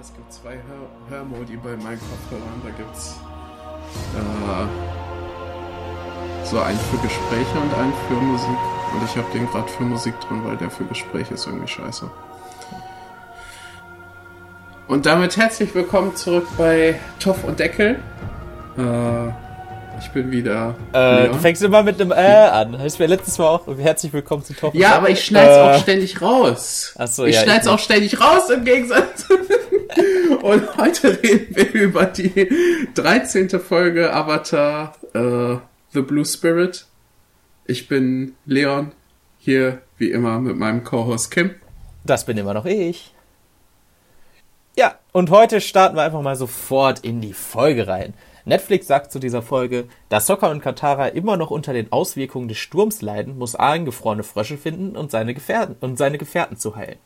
es gibt zwei Hör Hörmodi bei meinen Kopfhörern. Da gibt es äh, so einen für Gespräche und einen für Musik. Und ich habe den gerade für Musik drin, weil der für Gespräche ist irgendwie scheiße. Und damit herzlich willkommen zurück bei Toff und Deckel. Äh, ich bin wieder. Äh, du fängst immer mit einem Äh an. Das ist mir letztes Mal auch. Herzlich willkommen zu Toff. Ja, aber ich schneide es äh, auch ständig raus. Achso, ich ja. Ich schneide es auch ständig raus im Gegensatz. Und heute reden wir über die 13. Folge Avatar äh, The Blue Spirit. Ich bin Leon, hier wie immer mit meinem Co-Host Kim. Das bin immer noch ich. Ja, und heute starten wir einfach mal sofort in die Folge rein. Netflix sagt zu dieser Folge, da Sokka und Katara immer noch unter den Auswirkungen des Sturms leiden, muss Aang gefrorene Frösche finden und seine Gefährten, und seine Gefährten zu heilen.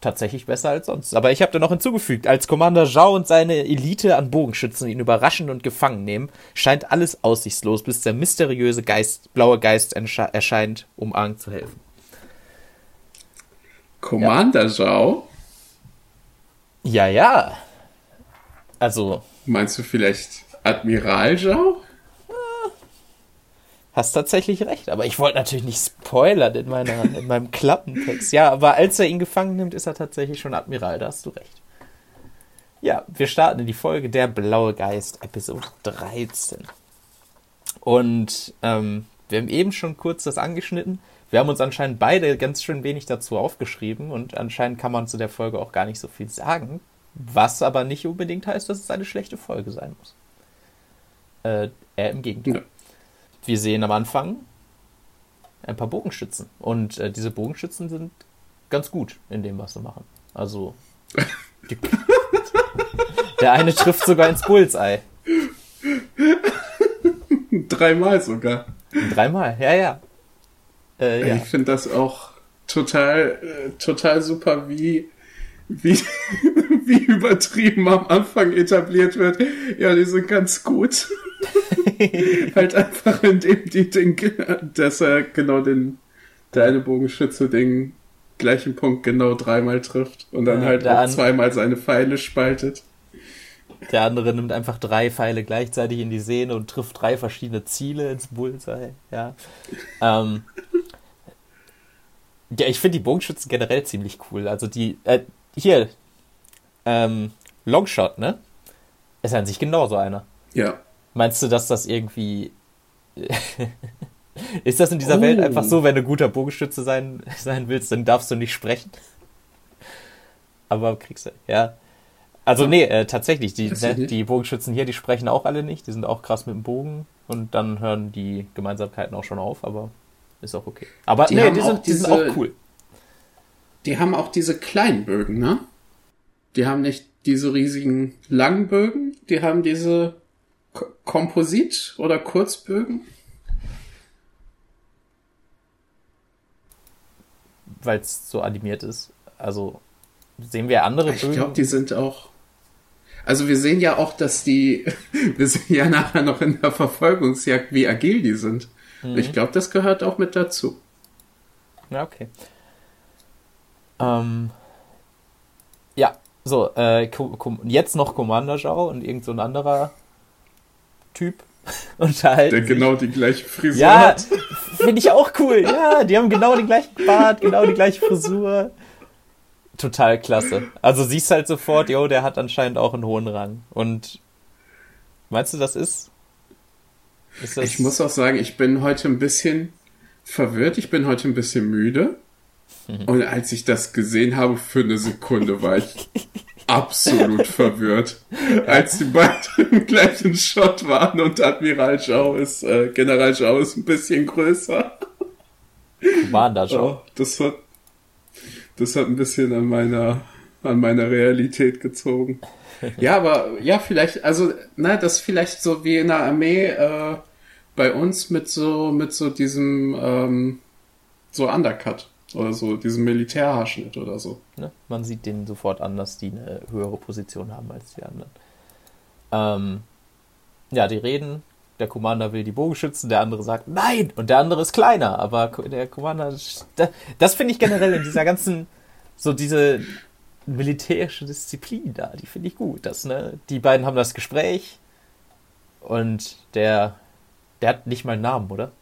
Tatsächlich besser als sonst. Aber ich habe da noch hinzugefügt, als Commander Zhao und seine Elite an Bogenschützen ihn überraschen und gefangen nehmen, scheint alles aussichtslos, bis der mysteriöse Geist, blaue Geist erscheint, um Aang zu helfen. Commander ja. Zhao? Ja, ja. Also. Meinst du vielleicht Admiral Zhao? Hast tatsächlich recht, aber ich wollte natürlich nicht spoilern in, meiner, in meinem Klappentext. Ja, aber als er ihn gefangen nimmt, ist er tatsächlich schon Admiral, da hast du recht. Ja, wir starten in die Folge Der Blaue Geist, Episode 13. Und ähm, wir haben eben schon kurz das angeschnitten. Wir haben uns anscheinend beide ganz schön wenig dazu aufgeschrieben und anscheinend kann man zu der Folge auch gar nicht so viel sagen. Was aber nicht unbedingt heißt, dass es eine schlechte Folge sein muss. Äh, eher im Gegenteil. Ja. Wir sehen am Anfang ein paar Bogenschützen. Und äh, diese Bogenschützen sind ganz gut in dem, was sie machen. Also. Die, der eine trifft sogar ins Bullseye. Dreimal sogar. Dreimal, ja, ja. Äh, ja. Ich finde das auch total, äh, total super, wie wie, wie übertrieben am Anfang etabliert wird. Ja, die sind ganz gut. halt einfach indem die den, dass er genau den, der eine Bogenschütze den gleichen Punkt genau dreimal trifft und dann ja, halt auch zweimal seine Pfeile spaltet. Der andere nimmt einfach drei Pfeile gleichzeitig in die Sehne und trifft drei verschiedene Ziele ins Bullseye. Ja. Ähm, ja, ich finde die Bogenschützen generell ziemlich cool. Also die, äh, hier, ähm, Longshot, ne? Ist an sich genauso einer. Ja. Meinst du, dass das irgendwie. ist das in dieser oh. Welt einfach so, wenn du guter Bogenschütze sein, sein willst, dann darfst du nicht sprechen? Aber kriegst du, ja. Also, nee, äh, tatsächlich, die, ne, die Bogenschützen hier, die sprechen auch alle nicht. Die sind auch krass mit dem Bogen. Und dann hören die Gemeinsamkeiten auch schon auf, aber ist auch okay. Aber die nee, die sind, diese, die sind auch cool die haben auch diese kleinen Bögen, ne? Die haben nicht diese riesigen langen Bögen, die haben diese K Komposit- oder Kurzbögen. Weil es so animiert ist. Also sehen wir andere ich Bögen. Ich glaube, die sind auch. Also wir sehen ja auch, dass die, wir sehen ja nachher noch in der Verfolgungsjagd, wie agil die sind. Mhm. Ich glaube, das gehört auch mit dazu. Ja, okay. Ähm, so, äh, jetzt noch Commander Zhao und irgend so ein anderer Typ unterhalten. Der genau die gleiche Frisur ja, hat. Finde ich auch cool. Ja, die haben genau den gleichen Bart, genau die gleiche Frisur. Total klasse. Also siehst halt sofort, jo, der hat anscheinend auch einen hohen Rang. Und meinst du, das ist? ist das ich muss auch sagen, ich bin heute ein bisschen verwirrt. Ich bin heute ein bisschen müde. Mhm. Und als ich das gesehen habe, für eine Sekunde war ich absolut verwirrt. Als die beiden im gleichen Shot waren und Admiral Zhao ist, äh, General Zhao ist ein bisschen größer. Commander Zhao. Oh, das hat, das hat ein bisschen an meiner, an meiner Realität gezogen. Ja, aber, ja, vielleicht, also, na, das vielleicht so wie in der Armee, äh, bei uns mit so, mit so diesem, ähm, so Undercut. Oder so, diesen Militärhaarschnitt oder so. Ne? Man sieht denen sofort an, dass die eine höhere Position haben als die anderen. Ähm, ja, die reden. Der Commander will die Bogenschützen, der andere sagt nein und der andere ist kleiner, aber der Commander. Das, finde ich generell in dieser ganzen, so diese militärische Disziplin da, die finde ich gut. Das, ne, die beiden haben das Gespräch und der, der hat nicht mal einen Namen, oder?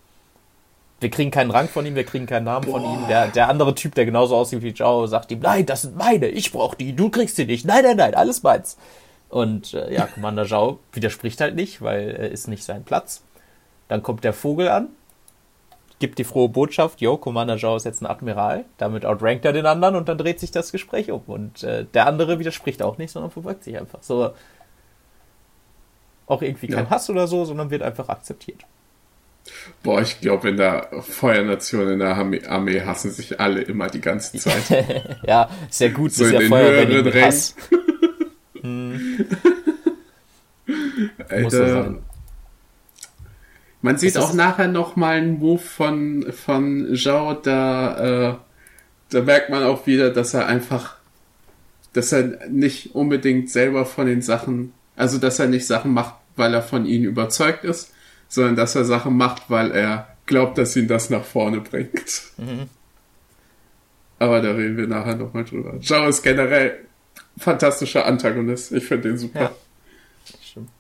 Wir kriegen keinen Rang von ihm, wir kriegen keinen Namen Boah. von ihm. Der, der andere Typ, der genauso aussieht wie Zhao, sagt ihm, nein, das sind meine, ich brauche die, du kriegst sie nicht. Nein, nein, nein, alles meins. Und äh, ja, Commander Zhao widerspricht halt nicht, weil er ist nicht sein Platz. Dann kommt der Vogel an, gibt die frohe Botschaft, yo, Commander Zhao ist jetzt ein Admiral. Damit outrankt er den anderen und dann dreht sich das Gespräch um. Und äh, der andere widerspricht auch nicht, sondern verfolgt sich einfach. So auch irgendwie kein ja. Hass oder so, sondern wird einfach akzeptiert. Boah, ich glaube, in der Feuernation, in der Armee, hassen sich alle immer die ganze Zeit. ja, sehr gut, so ist ja Feuer mit Hass. hm. Alter. Man sieht auch nachher nochmal einen Move von, von Zhao, da, äh, da merkt man auch wieder, dass er einfach, dass er nicht unbedingt selber von den Sachen, also dass er nicht Sachen macht, weil er von ihnen überzeugt ist, sondern dass er Sachen macht, weil er glaubt, dass ihn das nach vorne bringt. Mhm. Aber da reden wir nachher nochmal drüber. Zhao ist generell fantastischer Antagonist. Ich finde den super. Ja, stimmt.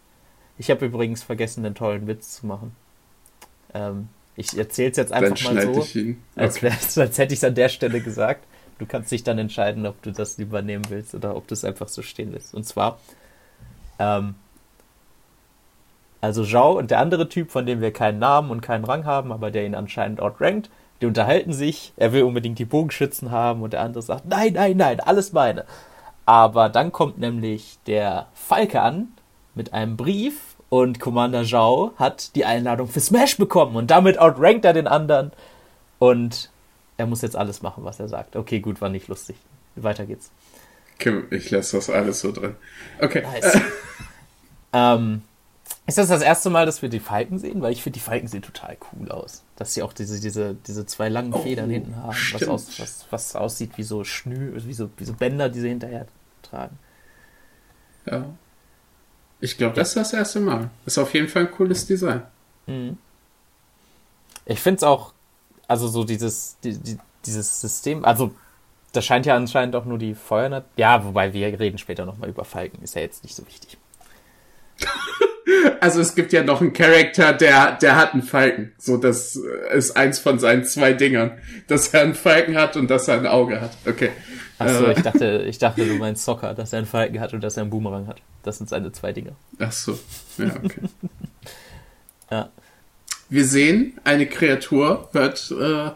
Ich habe übrigens vergessen, den tollen Witz zu machen. Ähm, ich erzähle es jetzt einfach dann mal so, okay. als, als hätte ich es an der Stelle gesagt. Du kannst dich dann entscheiden, ob du das übernehmen willst oder ob du es einfach so stehen lässt. Und zwar, ähm, also Zhao und der andere Typ, von dem wir keinen Namen und keinen Rang haben, aber der ihn anscheinend outrankt, die unterhalten sich, er will unbedingt die Bogenschützen haben und der andere sagt, nein, nein, nein, alles meine. Aber dann kommt nämlich der Falke an mit einem Brief und Commander Zhao hat die Einladung für Smash bekommen und damit outrankt er den anderen. Und er muss jetzt alles machen, was er sagt. Okay, gut, war nicht lustig. Weiter geht's. Kim, ich lasse das alles so drin. Okay. Nice. ähm, ist das das erste Mal, dass wir die Falken sehen? Weil ich finde, die Falken sehen total cool aus. Dass sie auch diese, diese, diese zwei langen oh, Federn hinten haben, was, aus, was, was aussieht wie so Schnür, wie so, wie so Bänder, die sie hinterher tragen. Ja. Ich glaube, das ist das erste Mal. Ist auf jeden Fall ein cooles Design. Mhm. Ich finde es auch, also so dieses, die, die, dieses System, also das scheint ja anscheinend auch nur die Feuer. Ja, wobei wir reden später nochmal über Falken, ist ja jetzt nicht so wichtig. Also es gibt ja noch einen Charakter, der, der hat einen Falken. So, das ist eins von seinen zwei Dingern. Dass er einen Falken hat und dass er ein Auge hat. Okay. Achso, äh. ich dachte, ich dachte, du meinst Soccer, dass er einen Falken hat und dass er einen Boomerang hat. Das sind seine zwei Dinge. Ach so. Ja, okay. ja. Wir sehen, eine Kreatur hört, äh,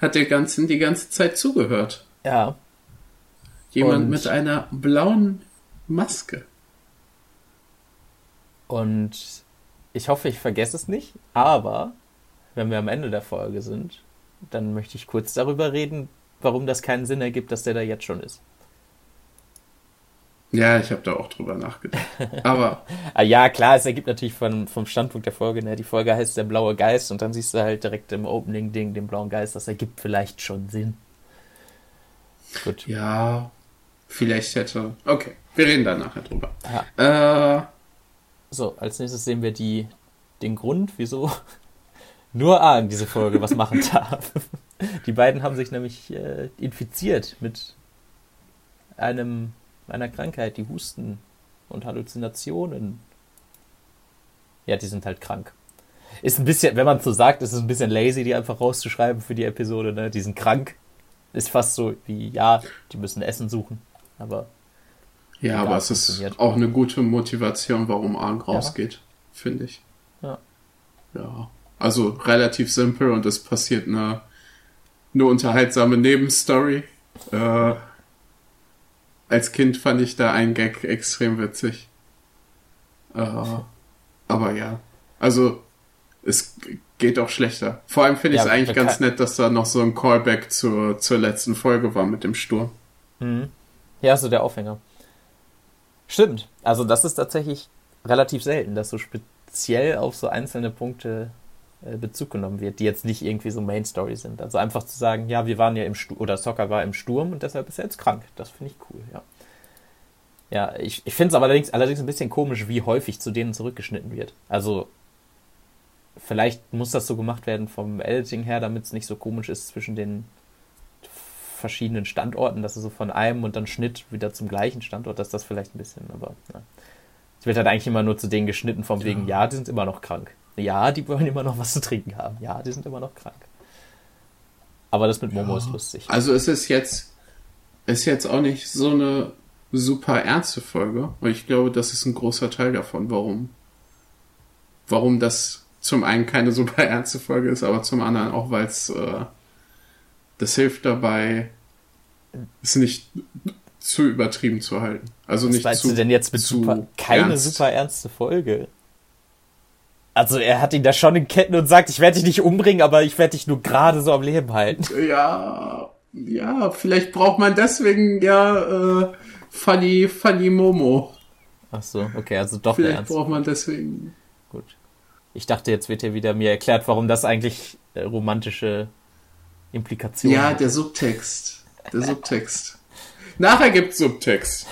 hat der ganzen die ganze Zeit zugehört. Ja. Jemand und mit einer blauen Maske. Und ich hoffe, ich vergesse es nicht, aber wenn wir am Ende der Folge sind, dann möchte ich kurz darüber reden, warum das keinen Sinn ergibt, dass der da jetzt schon ist. Ja, ich habe da auch drüber nachgedacht. Aber. Ah, ja, klar, es ergibt natürlich von, vom Standpunkt der Folge, ne? die Folge heißt der blaue Geist und dann siehst du halt direkt im Opening-Ding den blauen Geist, das ergibt vielleicht schon Sinn. Gut. Ja, vielleicht hätte. Okay, wir reden da nachher drüber. Äh, so, als nächstes sehen wir die, den Grund, wieso nur Aang diese Folge was machen darf. Die beiden haben sich nämlich äh, infiziert mit einem, einer Krankheit, die Husten und Halluzinationen. Ja, die sind halt krank. Ist ein bisschen, wenn man so sagt, ist es ein bisschen lazy, die einfach rauszuschreiben für die Episode, ne? Die sind krank. Ist fast so wie, ja, die müssen Essen suchen. Aber. Ja, aber es ist auch eine gute Motivation, warum Arg rausgeht, ja. finde ich. Ja. Ja. Also relativ simpel und es passiert eine eine unterhaltsame Nebenstory. Äh, als Kind fand ich da einen Gag extrem witzig. Äh, aber ja, also es geht auch schlechter. Vor allem finde ich es eigentlich ganz nett, dass da noch so ein Callback zur, zur letzten Folge war mit dem Sturm. Mhm. Ja, so der Aufhänger. Stimmt. Also das ist tatsächlich relativ selten, dass so speziell auf so einzelne Punkte äh, Bezug genommen wird, die jetzt nicht irgendwie so Main Story sind. Also einfach zu sagen, ja, wir waren ja im Sturm, oder Soccer war im Sturm und deshalb ist er jetzt krank. Das finde ich cool, ja. Ja, ich, ich finde es allerdings, allerdings ein bisschen komisch, wie häufig zu denen zurückgeschnitten wird. Also, vielleicht muss das so gemacht werden vom Editing her, damit es nicht so komisch ist zwischen den verschiedenen Standorten, dass er so von einem und dann Schnitt wieder zum gleichen Standort, dass das vielleicht ein bisschen, aber ja. Es wird halt eigentlich immer nur zu denen geschnitten, vom wegen, ja, die sind immer noch krank. Ja, die wollen immer noch was zu trinken haben. Ja, die sind immer noch krank. Aber das mit Momo ja. ist lustig. Also es ist jetzt, ist jetzt auch nicht so eine super ernste Folge. Und ich glaube, das ist ein großer Teil davon, warum, warum das zum einen keine super ernste Folge ist, aber zum anderen auch, weil es äh, das hilft dabei, es nicht zu übertrieben zu halten. Also Was nicht meinst zu, du denn jetzt mit super, keine ernst. super ernste Folge? Also er hat ihn da schon in Ketten und sagt, ich werde dich nicht umbringen, aber ich werde dich nur gerade so am Leben halten. Ja, ja, vielleicht braucht man deswegen ja äh, Funny, Funny Momo. Ach so, okay, also doch Vielleicht ernst. braucht man deswegen. Gut. Ich dachte, jetzt wird hier wieder mir erklärt, warum das eigentlich äh, romantische Implikationen Ja, der Subtext. Der Subtext. Nachher gibt's Subtext.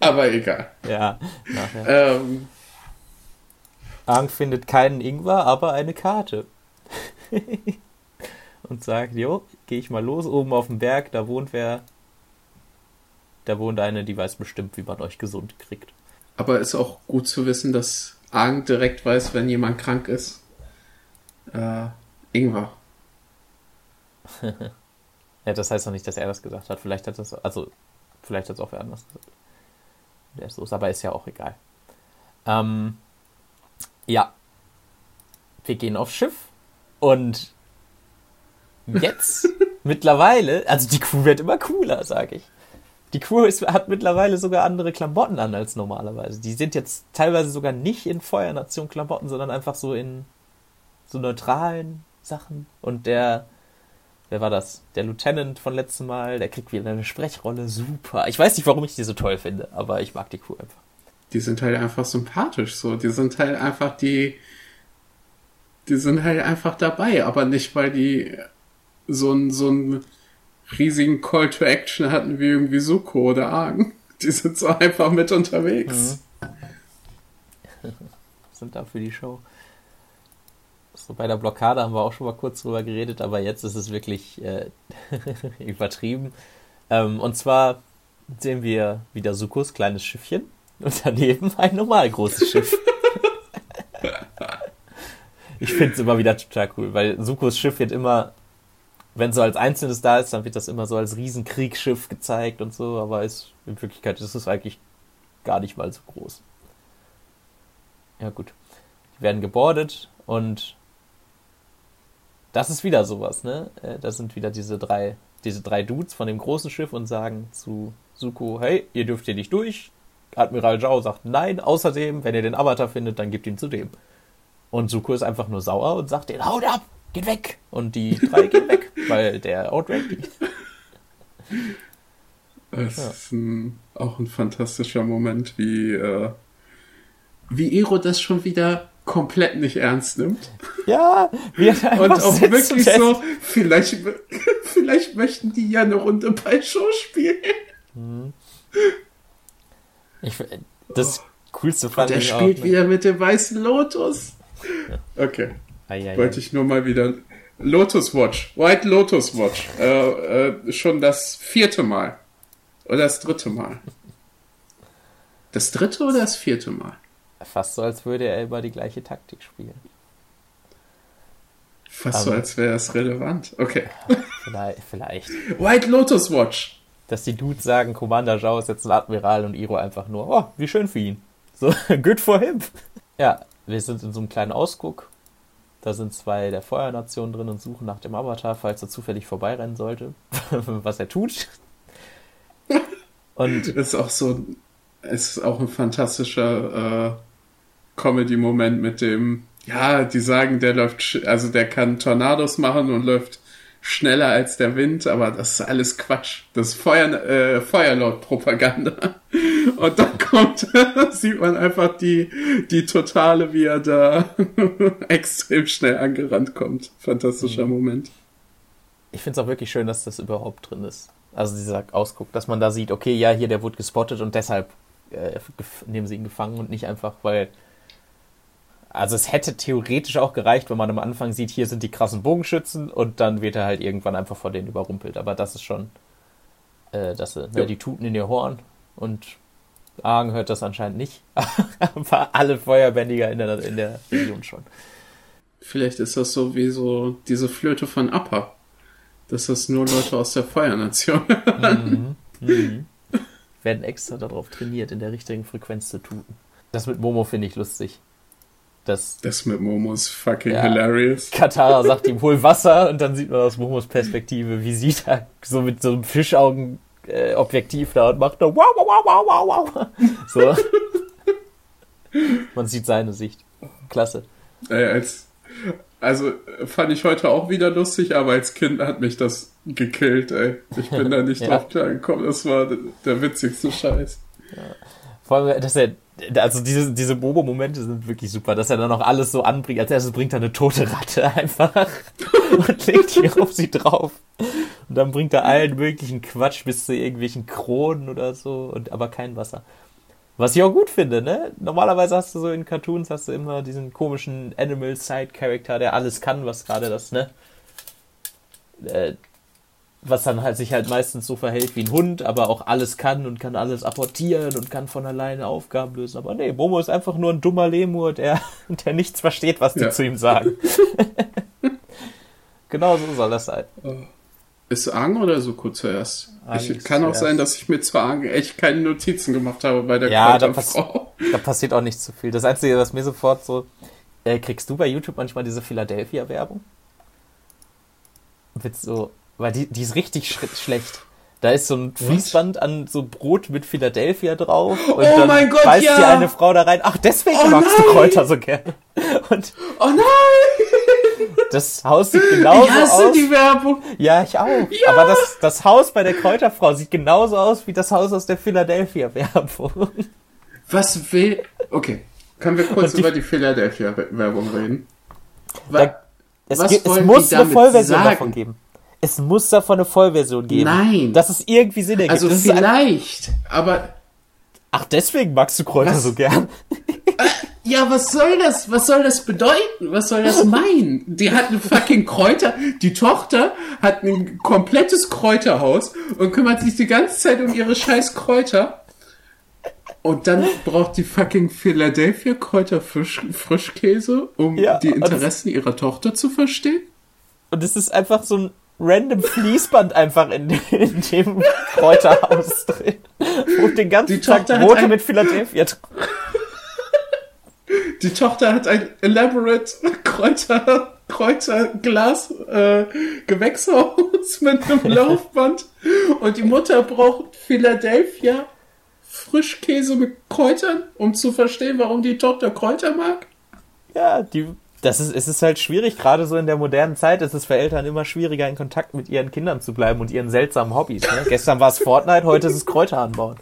Aber egal. Ja, nachher. Ähm, Ang findet keinen Ingwer, aber eine Karte. und sagt, jo, gehe ich mal los, oben auf dem Berg, da wohnt wer. Da wohnt eine, die weiß bestimmt, wie man euch gesund kriegt. Aber ist auch gut zu wissen, dass Ang direkt weiß, wenn jemand krank ist. Äh, Ingwer. ja, das heißt doch nicht, dass er das gesagt hat. Vielleicht hat das, also, vielleicht hat es auch wer anders gesagt. Der ist los, aber ist ja auch egal. Ähm, ja. Wir gehen aufs Schiff und jetzt mittlerweile, also die Crew wird immer cooler, sage ich. Die Crew ist, hat mittlerweile sogar andere Klamotten an als normalerweise. Die sind jetzt teilweise sogar nicht in Feuernation Klamotten, sondern einfach so in so neutralen Sachen. Und der, wer war das? Der Lieutenant von letztem Mal, der kriegt wieder eine Sprechrolle. Super. Ich weiß nicht, warum ich die so toll finde, aber ich mag die Crew einfach. Die sind halt einfach sympathisch so. Die sind halt einfach die, die sind halt einfach dabei, aber nicht, weil die so ein, so riesigen Call to Action hatten wie irgendwie Suko oder Argen. Die sind so einfach mit unterwegs. Mhm. sind da für die Show. So bei der Blockade haben wir auch schon mal kurz drüber geredet, aber jetzt ist es wirklich äh, übertrieben. Ähm, und zwar sehen wir wieder Sukos kleines Schiffchen und daneben ein normal großes Schiff. ich finde es immer wieder total cool, weil Sukos Schiff wird immer wenn so als Einzelnes da ist, dann wird das immer so als Riesenkriegsschiff gezeigt und so, aber ist, in Wirklichkeit ist es eigentlich gar nicht mal so groß. Ja, gut. Die werden gebordet und das ist wieder sowas, ne? Äh, das sind wieder diese drei, diese drei Dudes von dem großen Schiff und sagen zu Suko, hey, ihr dürft hier nicht durch. Admiral Zhao sagt nein, außerdem, wenn ihr den Avatar findet, dann gebt ihn zu dem. Und Suko ist einfach nur sauer und sagt den, haut ab! geht weg. Und die drei gehen weg, weil der outrankt die. Es ja. ist ein, auch ein fantastischer Moment, wie, äh, wie Ero das schon wieder komplett nicht ernst nimmt. Ja, wie er Und auch wirklich so, vielleicht, vielleicht möchten die ja eine Runde bei Show spielen. Mhm. Ich, das Coolste fand Und ich Der spielt auch, ne? wieder mit dem weißen Lotus. Okay. Eieiei. Wollte ich nur mal wieder. Lotus Watch, White Lotus Watch. Äh, äh, schon das vierte Mal. Oder das dritte Mal. Das dritte oder das vierte Mal? Fast so, als würde er über die gleiche Taktik spielen. Fast Aber so, als wäre es relevant. Okay. Vielleicht, vielleicht. White Lotus Watch. Dass die Dudes sagen, Commander Zhao ist jetzt ein Admiral und Iro einfach nur, oh, wie schön für ihn. So, good for him. Ja, wir sind in so einem kleinen Ausguck da sind zwei der Feuernation drin und suchen nach dem Avatar, falls er zufällig vorbeirennen sollte, was er tut. Und das ist auch so, es ist auch ein fantastischer äh, Comedy-Moment mit dem, ja, die sagen, der läuft, also der kann Tornados machen und läuft schneller als der Wind, aber das ist alles Quatsch. Das ist Feuer, äh, Feuerlaut-Propaganda. Und dann kommt, sieht man einfach die, die Totale, wie er da extrem schnell angerannt kommt. Fantastischer mhm. Moment. Ich finde es auch wirklich schön, dass das überhaupt drin ist. Also dieser Ausguck, dass man da sieht, okay, ja, hier, der wurde gespottet und deshalb äh, nehmen sie ihn gefangen und nicht einfach, weil Also es hätte theoretisch auch gereicht, wenn man am Anfang sieht, hier sind die krassen Bogenschützen und dann wird er halt irgendwann einfach vor denen überrumpelt. Aber das ist schon, äh, dass ne, ja. die tuten in ihr Horn und Argen hört das anscheinend nicht. Aber alle Feuerbändiger in der, in der Region schon. Vielleicht ist das so wie so diese Flöte von Appa. Dass das nur Leute aus der Feuernation hören. Mhm. Mhm. Werden extra darauf trainiert, in der richtigen Frequenz zu tuten. Das mit Momo finde ich lustig. Das, das mit Momo ist fucking ja, hilarious. Katara sagt ihm, hol Wasser und dann sieht man aus Momos Perspektive, wie sie da so mit so einem Fischaugen äh, Objektiv da und macht da wow, wow, wow, wow, wow. So. man sieht seine Sicht. Klasse. Ey, als, also fand ich heute auch wieder lustig, aber als Kind hat mich das gekillt, ey. Ich bin da nicht ja. drauf klargekommen. Das war der witzigste Scheiß. Ja. Vor allem, dass er, also diese, diese Bobo-Momente sind wirklich super, dass er dann noch alles so anbringt. Als erstes bringt er eine tote Ratte einfach und legt hier auf sie drauf. Und dann bringt er allen möglichen Quatsch bis zu irgendwelchen Kronen oder so, und aber kein Wasser. Was ich auch gut finde, ne? Normalerweise hast du so in Cartoons hast du immer diesen komischen Animal Side Character, der alles kann, was gerade das, ne? Äh, was dann halt sich halt meistens so verhält wie ein Hund, aber auch alles kann und kann alles apportieren und kann von alleine Aufgaben lösen. Aber nee, Momo ist einfach nur ein dummer Lemur, der, der nichts versteht, was die ja. zu ihm sagen. genau so soll das sein. Oh. Ist Ang oder so kurz zuerst? ich, kann auch sein, dass ich mir zu Ang echt keine Notizen gemacht habe bei der ja, da, pass da passiert auch nicht zu viel. Das Einzige, was mir sofort so... Äh, kriegst du bei YouTube manchmal diese Philadelphia-Werbung? Wird so... Weil die, die ist richtig sch schlecht. Da ist so ein Fließband an so Brot mit Philadelphia drauf und oh dann Gott, beißt ja. dir eine Frau da rein. Ach, deswegen oh magst nein. du Kräuter so gerne. Und oh nein! Das Haus sieht genauso ich hasse aus. die Werbung. Ja, ich auch. Ja. Aber das, das Haus bei der Kräuterfrau sieht genauso aus wie das Haus aus der Philadelphia-Werbung. Was will... Okay, können wir kurz die, über die Philadelphia-Werbung reden? Da, es, was es muss eine Vollversion sagen? davon geben. Es muss davon eine Vollversion geben. Nein. Dass es irgendwie Sinn ergibt. Also das vielleicht, aber... Ach, deswegen magst du Kräuter was? so gern. Ja, was soll das? Was soll das bedeuten? Was soll das meinen? Die hat eine fucking Kräuter. Die Tochter hat ein komplettes Kräuterhaus und kümmert sich die ganze Zeit um ihre scheiß Kräuter. Und dann braucht die fucking Philadelphia Kräuter Frisch, Frischkäse, um ja, die Interessen ihrer Tochter zu verstehen. Und es ist einfach so ein random Fließband einfach in, in dem Kräuterhaus drin. Und den ganzen die Tag Brote mit Philadelphia. Die Tochter hat ein elaborate Kräuter, Kräuterglas äh, Gewächshaus mit einem Laufband und die Mutter braucht Philadelphia Frischkäse mit Kräutern, um zu verstehen, warum die Tochter Kräuter mag. Ja, die das ist, es ist halt schwierig, gerade so in der modernen Zeit ist es für Eltern immer schwieriger, in Kontakt mit ihren Kindern zu bleiben und ihren seltsamen Hobbys. Ne? Gestern war es Fortnite, heute ist es Kräuter anbauen.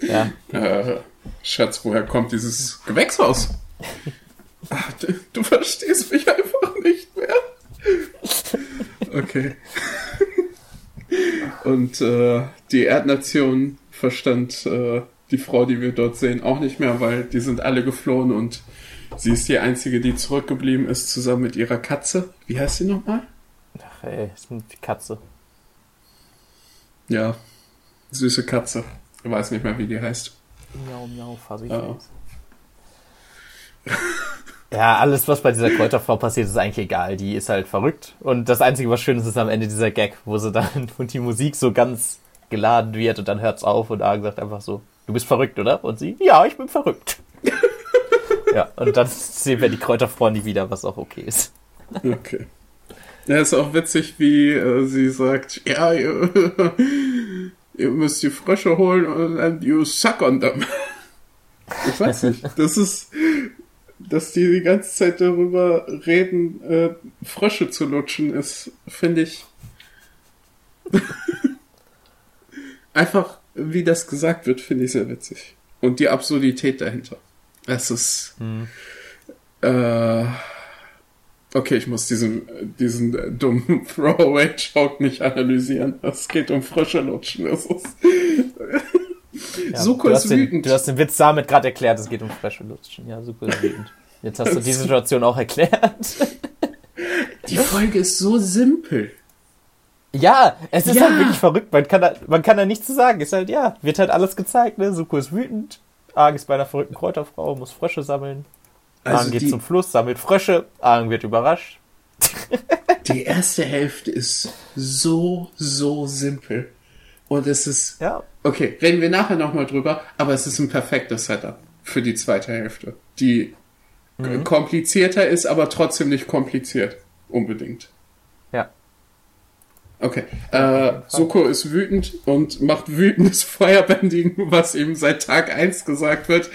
ja. Äh, Schatz, woher kommt dieses Gewächshaus? Ach, du, du verstehst mich einfach nicht mehr. Okay. Und äh, die Erdnation verstand äh, die Frau, die wir dort sehen, auch nicht mehr, weil die sind alle geflohen und sie ist die einzige, die zurückgeblieben ist, zusammen mit ihrer Katze. Wie heißt sie nochmal? Ach ey, ist die Katze. Ja, süße Katze. Ich weiß nicht mehr, wie die heißt. Miau, miau, fuzzy oh. Ja, alles, was bei dieser Kräuterfrau passiert, ist eigentlich egal. Die ist halt verrückt. Und das Einzige, was schön ist, ist am Ende dieser Gag, wo sie dann und die Musik so ganz geladen wird und dann hört's auf und Argen sagt einfach so, du bist verrückt, oder? Und sie, ja, ich bin verrückt. ja, und dann sehen wir die Kräuterfrau nie wieder, was auch okay ist. okay. Ja, ist auch witzig, wie äh, sie sagt, ja, ihr, ihr müsst die Frösche holen und dann you suck on them. Ich weiß nicht. Das ist, dass die die ganze Zeit darüber reden, äh, Frösche zu lutschen, ist, finde ich, einfach, wie das gesagt wird, finde ich sehr witzig. Und die Absurdität dahinter. Es ist, hm. äh, Okay, ich muss diesen, diesen dummen Throwaway-Joke nicht analysieren. Es geht um frische Lutschen. Das ist Ja, Suko ist wütend. Den, du hast den Witz damit gerade erklärt, es geht um Fresche Lutschen. Ja, Suko ist wütend. Jetzt hast du die Situation auch erklärt. Die Folge ist so simpel. Ja, es ist ja. halt wirklich verrückt. Man kann, da, man kann da nichts zu sagen. Ist halt, ja, wird halt alles gezeigt, ne? Suko ist wütend. Arg ist bei einer verrückten Kräuterfrau, muss Frösche sammeln. Also Arg geht zum Fluss, sammelt Frösche. Arg wird überrascht. Die erste Hälfte ist so, so simpel. Und es ist. Ja. Okay, reden wir nachher nochmal drüber, aber es ist ein perfektes Setup für die zweite Hälfte. Die mhm. komplizierter ist, aber trotzdem nicht kompliziert. Unbedingt. Okay. Äh, Suko ist wütend und macht wütendes Feuerbändigen, was ihm seit Tag 1 gesagt wird.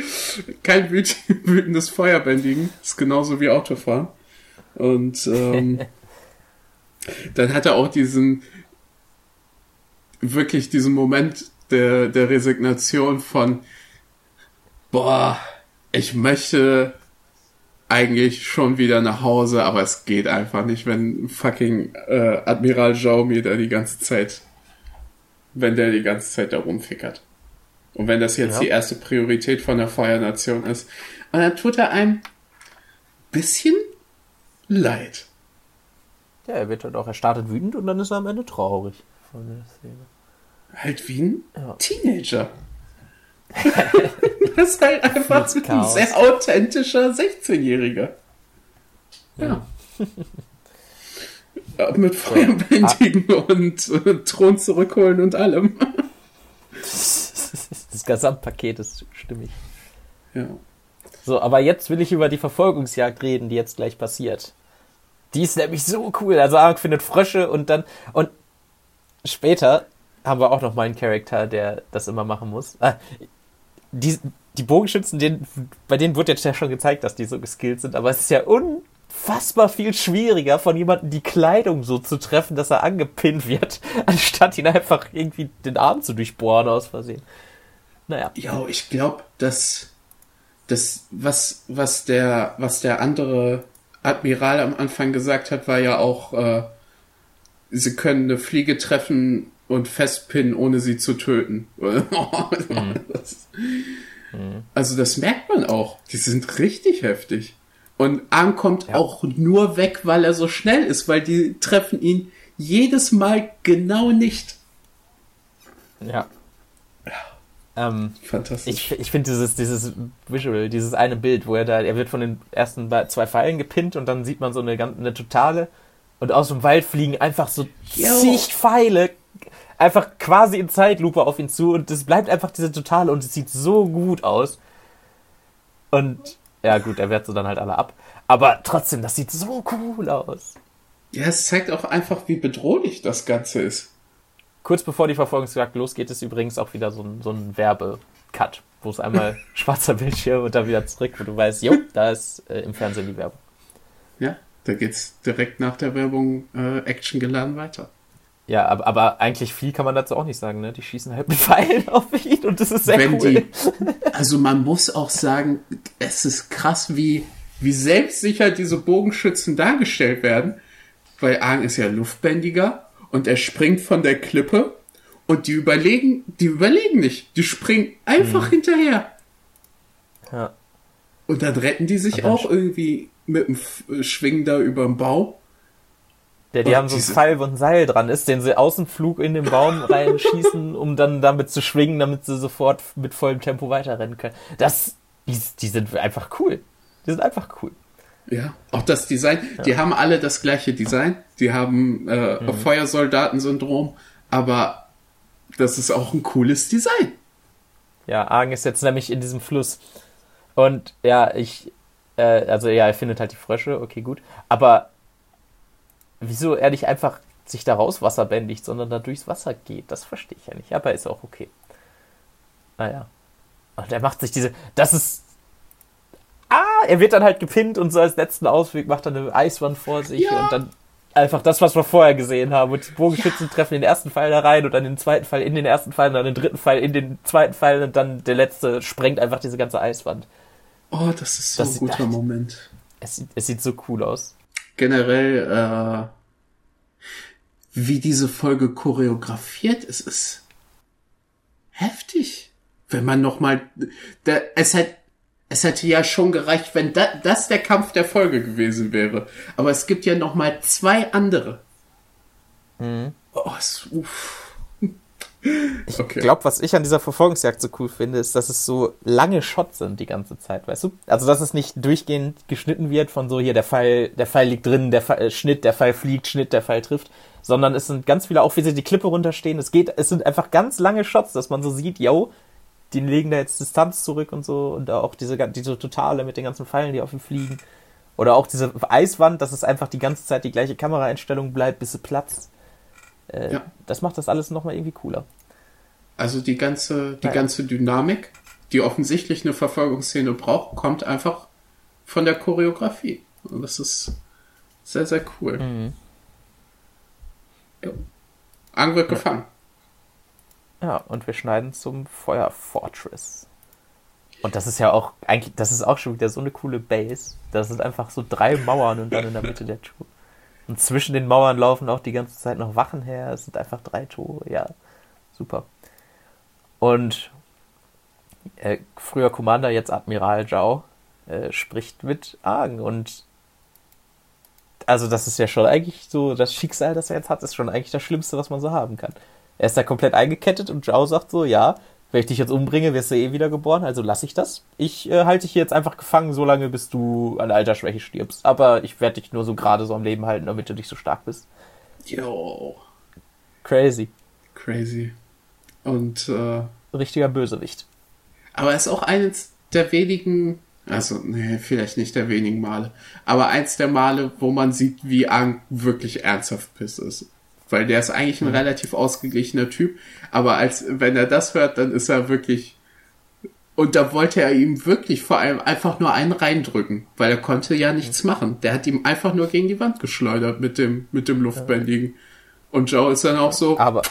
Kein wüt wütendes Feuerbändigen. Ist genauso wie Autofahren. Und ähm, dann hat er auch diesen wirklich diesen Moment der, der Resignation von boah, ich möchte eigentlich schon wieder nach Hause, aber es geht einfach nicht, wenn fucking äh, Admiral mir da die ganze Zeit, wenn der die ganze Zeit da rumfickert. Und wenn das jetzt ja. die erste Priorität von der Feuernation ist. Und dann tut er einem bisschen leid. Ja, er wird halt auch, er startet wütend und dann ist er am Ende traurig von der Szene. Halt wie ein ja. Teenager. das ist halt einfach ein sehr authentischer 16-Jähriger. Ja. ja. Mit Feuerbändigen ah. und, und Thron zurückholen und allem. Das Gesamtpaket ist stimmig. Ja. So, aber jetzt will ich über die Verfolgungsjagd reden, die jetzt gleich passiert. Die ist nämlich so cool. Also Ark findet Frösche und dann und später haben wir auch noch mal einen Charakter, der das immer machen muss. Ah, die, die Bogenschützen, denen, bei denen wurde jetzt ja schon gezeigt, dass die so geskillt sind, aber es ist ja unfassbar viel schwieriger, von jemandem die Kleidung so zu treffen, dass er angepinnt wird, anstatt ihn einfach irgendwie den Arm zu durchbohren aus Versehen. Naja. Ja, ich glaube, dass das, was, was der, was der andere Admiral am Anfang gesagt hat, war ja auch, äh, sie können eine Fliege treffen und festpinnen, ohne sie zu töten. mhm. Also das merkt man auch. Die sind richtig heftig. Und Arm kommt ja. auch nur weg, weil er so schnell ist, weil die treffen ihn jedes Mal genau nicht. Ja. Ähm, Fantastisch. Ich, ich finde dieses, dieses Visual, dieses eine Bild, wo er da, er wird von den ersten zwei Pfeilen gepinnt und dann sieht man so eine, eine totale und aus dem Wald fliegen einfach so Yo. zig Pfeile einfach quasi in Zeitlupe auf ihn zu und es bleibt einfach diese totale und es sieht so gut aus. Und ja, gut, er wehrt so dann halt alle ab. Aber trotzdem, das sieht so cool aus. Ja, es zeigt auch einfach, wie bedrohlich das Ganze ist. Kurz bevor die Verfolgungsjagd losgeht, ist übrigens auch wieder so ein, so ein Werbecut, wo es einmal schwarzer Bildschirm und dann wieder zurück, wo du weißt, jo, da ist äh, im Fernsehen die Werbung. Ja, da geht's direkt nach der Werbung äh, Action geladen weiter. Ja, aber, aber eigentlich viel kann man dazu auch nicht sagen, ne? Die schießen halt mit Pfeilen auf ihn und das ist sehr Wenn cool. Die, also man muss auch sagen, es ist krass, wie, wie selbstsicher diese Bogenschützen dargestellt werden. Weil Arn ist ja luftbändiger und er springt von der Klippe und die überlegen, die überlegen nicht. Die springen einfach mhm. hinterher. Ja. Und dann retten die sich auch irgendwie mit dem Schwingen da über den Baum. Ja, die haben so ein Pfeil, wo ein Seil dran ist, den sie Außenflug in den Baum reinschießen, um dann damit zu schwingen, damit sie sofort mit vollem Tempo weiterrennen können. Das, die, die sind einfach cool. Die sind einfach cool. Ja, auch das Design. Ja. Die haben alle das gleiche Design. Die haben äh, mhm. Feuersoldatensyndrom, aber das ist auch ein cooles Design. Ja, Argen ist jetzt nämlich in diesem Fluss. Und ja, ich, äh, also ja, er findet halt die Frösche, okay, gut. Aber wieso er nicht einfach sich da raus wasserbändigt, sondern da durchs Wasser geht. Das verstehe ich ja nicht. Aber ist auch okay. Naja. Und er macht sich diese. Das ist. Ah, er wird dann halt gepinnt und so als letzten Ausweg macht er eine Eiswand vor sich ja. und dann einfach das, was wir vorher gesehen haben. Und die Bogenschützen ja. treffen den ersten Pfeil da rein und dann den zweiten Pfeil in den ersten Pfeil und dann den dritten Pfeil in den zweiten Pfeil und dann der letzte sprengt einfach diese ganze Eiswand. Oh, das ist so das ein guter Moment. Es, es sieht so cool aus generell, äh, wie diese Folge choreografiert ist, ist heftig. Wenn man nochmal, es hätte, es hätte ja schon gereicht, wenn da, das der Kampf der Folge gewesen wäre. Aber es gibt ja nochmal zwei andere. Mhm. Oh, es, uff. Ich okay. glaube, was ich an dieser Verfolgungsjagd so cool finde, ist, dass es so lange Shots sind die ganze Zeit, weißt du? Also, dass es nicht durchgehend geschnitten wird von so hier, der Pfeil, der Pfeil liegt drin, der Pfeil, äh, Schnitt, der Pfeil fliegt, Schnitt, der Pfeil trifft, sondern es sind ganz viele, auch wie sie die Klippe runterstehen. Es geht, es sind einfach ganz lange Shots, dass man so sieht, yo, die legen da jetzt Distanz zurück und so und auch diese, diese Totale mit den ganzen Pfeilen, die auf ihm fliegen. Oder auch diese Eiswand, dass es einfach die ganze Zeit die gleiche Kameraeinstellung bleibt, bis sie platzt. Äh, ja. Das macht das alles nochmal irgendwie cooler. Also die ganze, die ja. ganze Dynamik, die offensichtlich eine Verfolgungsszene braucht, kommt einfach von der Choreografie. Und das ist sehr, sehr cool. Mhm. Ja. Ang wird ja. gefangen. Ja, und wir schneiden zum Feuerfortress. Und das ist ja auch, eigentlich, das ist auch schon wieder so eine coole Base. Das sind einfach so drei Mauern und dann in der Mitte der Tour. Und zwischen den Mauern laufen auch die ganze Zeit noch Wachen her. Es sind einfach drei Tore. Ja, super. Und äh, früher Commander, jetzt Admiral Zhao, äh, spricht mit Argen. Und also das ist ja schon eigentlich so, das Schicksal, das er jetzt hat, ist schon eigentlich das Schlimmste, was man so haben kann. Er ist da komplett eingekettet und Zhao sagt so, ja, wenn ich dich jetzt umbringe, wirst du eh wieder geboren, also lass ich das. Ich äh, halte dich hier jetzt einfach gefangen, so lange, bis du an Altersschwäche stirbst. Aber ich werde dich nur so gerade so am Leben halten, damit du nicht so stark bist. Jo. Crazy. Crazy. Und äh, richtiger Bösewicht. Aber er ist auch eines der wenigen, also nee, vielleicht nicht der wenigen Male, aber eins der Male, wo man sieht, wie Ang wirklich ernsthaft piss ist. Weil der ist eigentlich ein mhm. relativ ausgeglichener Typ, aber als wenn er das hört, dann ist er wirklich und da wollte er ihm wirklich vor allem einfach nur einen reindrücken, weil er konnte ja nichts machen. Der hat ihm einfach nur gegen die Wand geschleudert mit dem, mit dem Luftbändigen. Und Joe ist dann auch so, aber,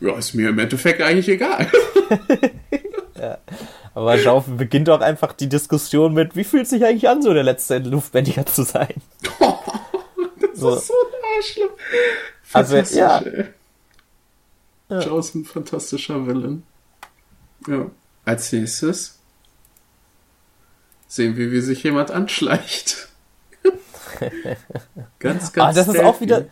ja, ist mir im Endeffekt eigentlich egal. ja. Aber Joe beginnt auch einfach die Diskussion mit, wie fühlt sich eigentlich an, so der letzte Luftbändiger zu sein? Das so. ist so Arschloch. Also, ja. ja. Joe ist ein fantastischer Villain. Ja. Als nächstes sehen wir, wie sich jemand anschleicht. ganz, ganz. Ah, das ist auch wieder.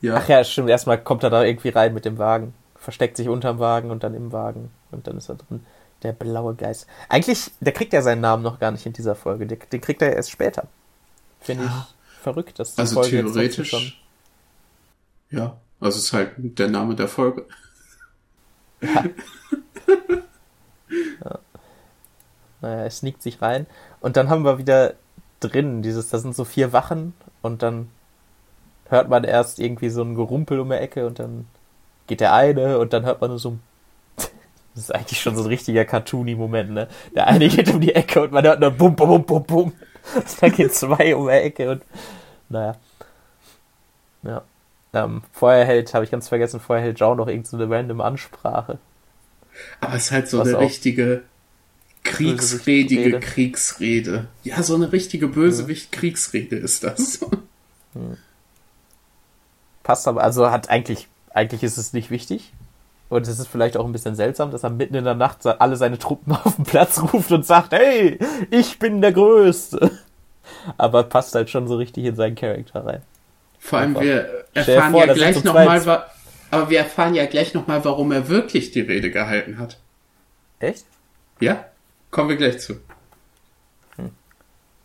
Ja. Ach ja, stimmt. Erstmal kommt er da irgendwie rein mit dem Wagen. Versteckt sich unterm Wagen und dann im Wagen. Und dann ist er drin. Der blaue Geist. Eigentlich, der kriegt ja seinen Namen noch gar nicht in dieser Folge. Den, den kriegt er erst später. Finde ich verrückt, dass die also Folge theoretisch schon. Ja, also es ist halt der Name der Folge. Ja. ja. Naja, er sneakt sich rein. Und dann haben wir wieder drin dieses, da sind so vier Wachen und dann hört man erst irgendwie so ein Gerumpel um die Ecke und dann geht der eine und dann hört man nur so ein das ist eigentlich schon so ein richtiger cartoony Moment, ne? Der eine geht um die Ecke und man hört nur bum, bum, bum, bum, bum. Dann geht zwei um die Ecke und naja. Ja. Ähm, vorher hält, habe ich ganz vergessen, vorher hält Joe noch irgendeine so random Ansprache. Aber es ist halt so eine richtige kriegsredige Kriegsrede. Ja, so eine richtige Bösewicht-Kriegsrede ist das. Hm. Passt aber, also hat eigentlich, eigentlich ist es nicht wichtig. Und es ist vielleicht auch ein bisschen seltsam, dass er mitten in der Nacht alle seine Truppen auf den Platz ruft und sagt, hey, ich bin der Größte. Aber passt halt schon so richtig in seinen Charakter rein. Vor allem, wir erfahren vor, ja gleich nochmal, aber wir erfahren ja gleich nochmal, warum er wirklich die Rede gehalten hat. Echt? Ja, kommen wir gleich zu. Hm.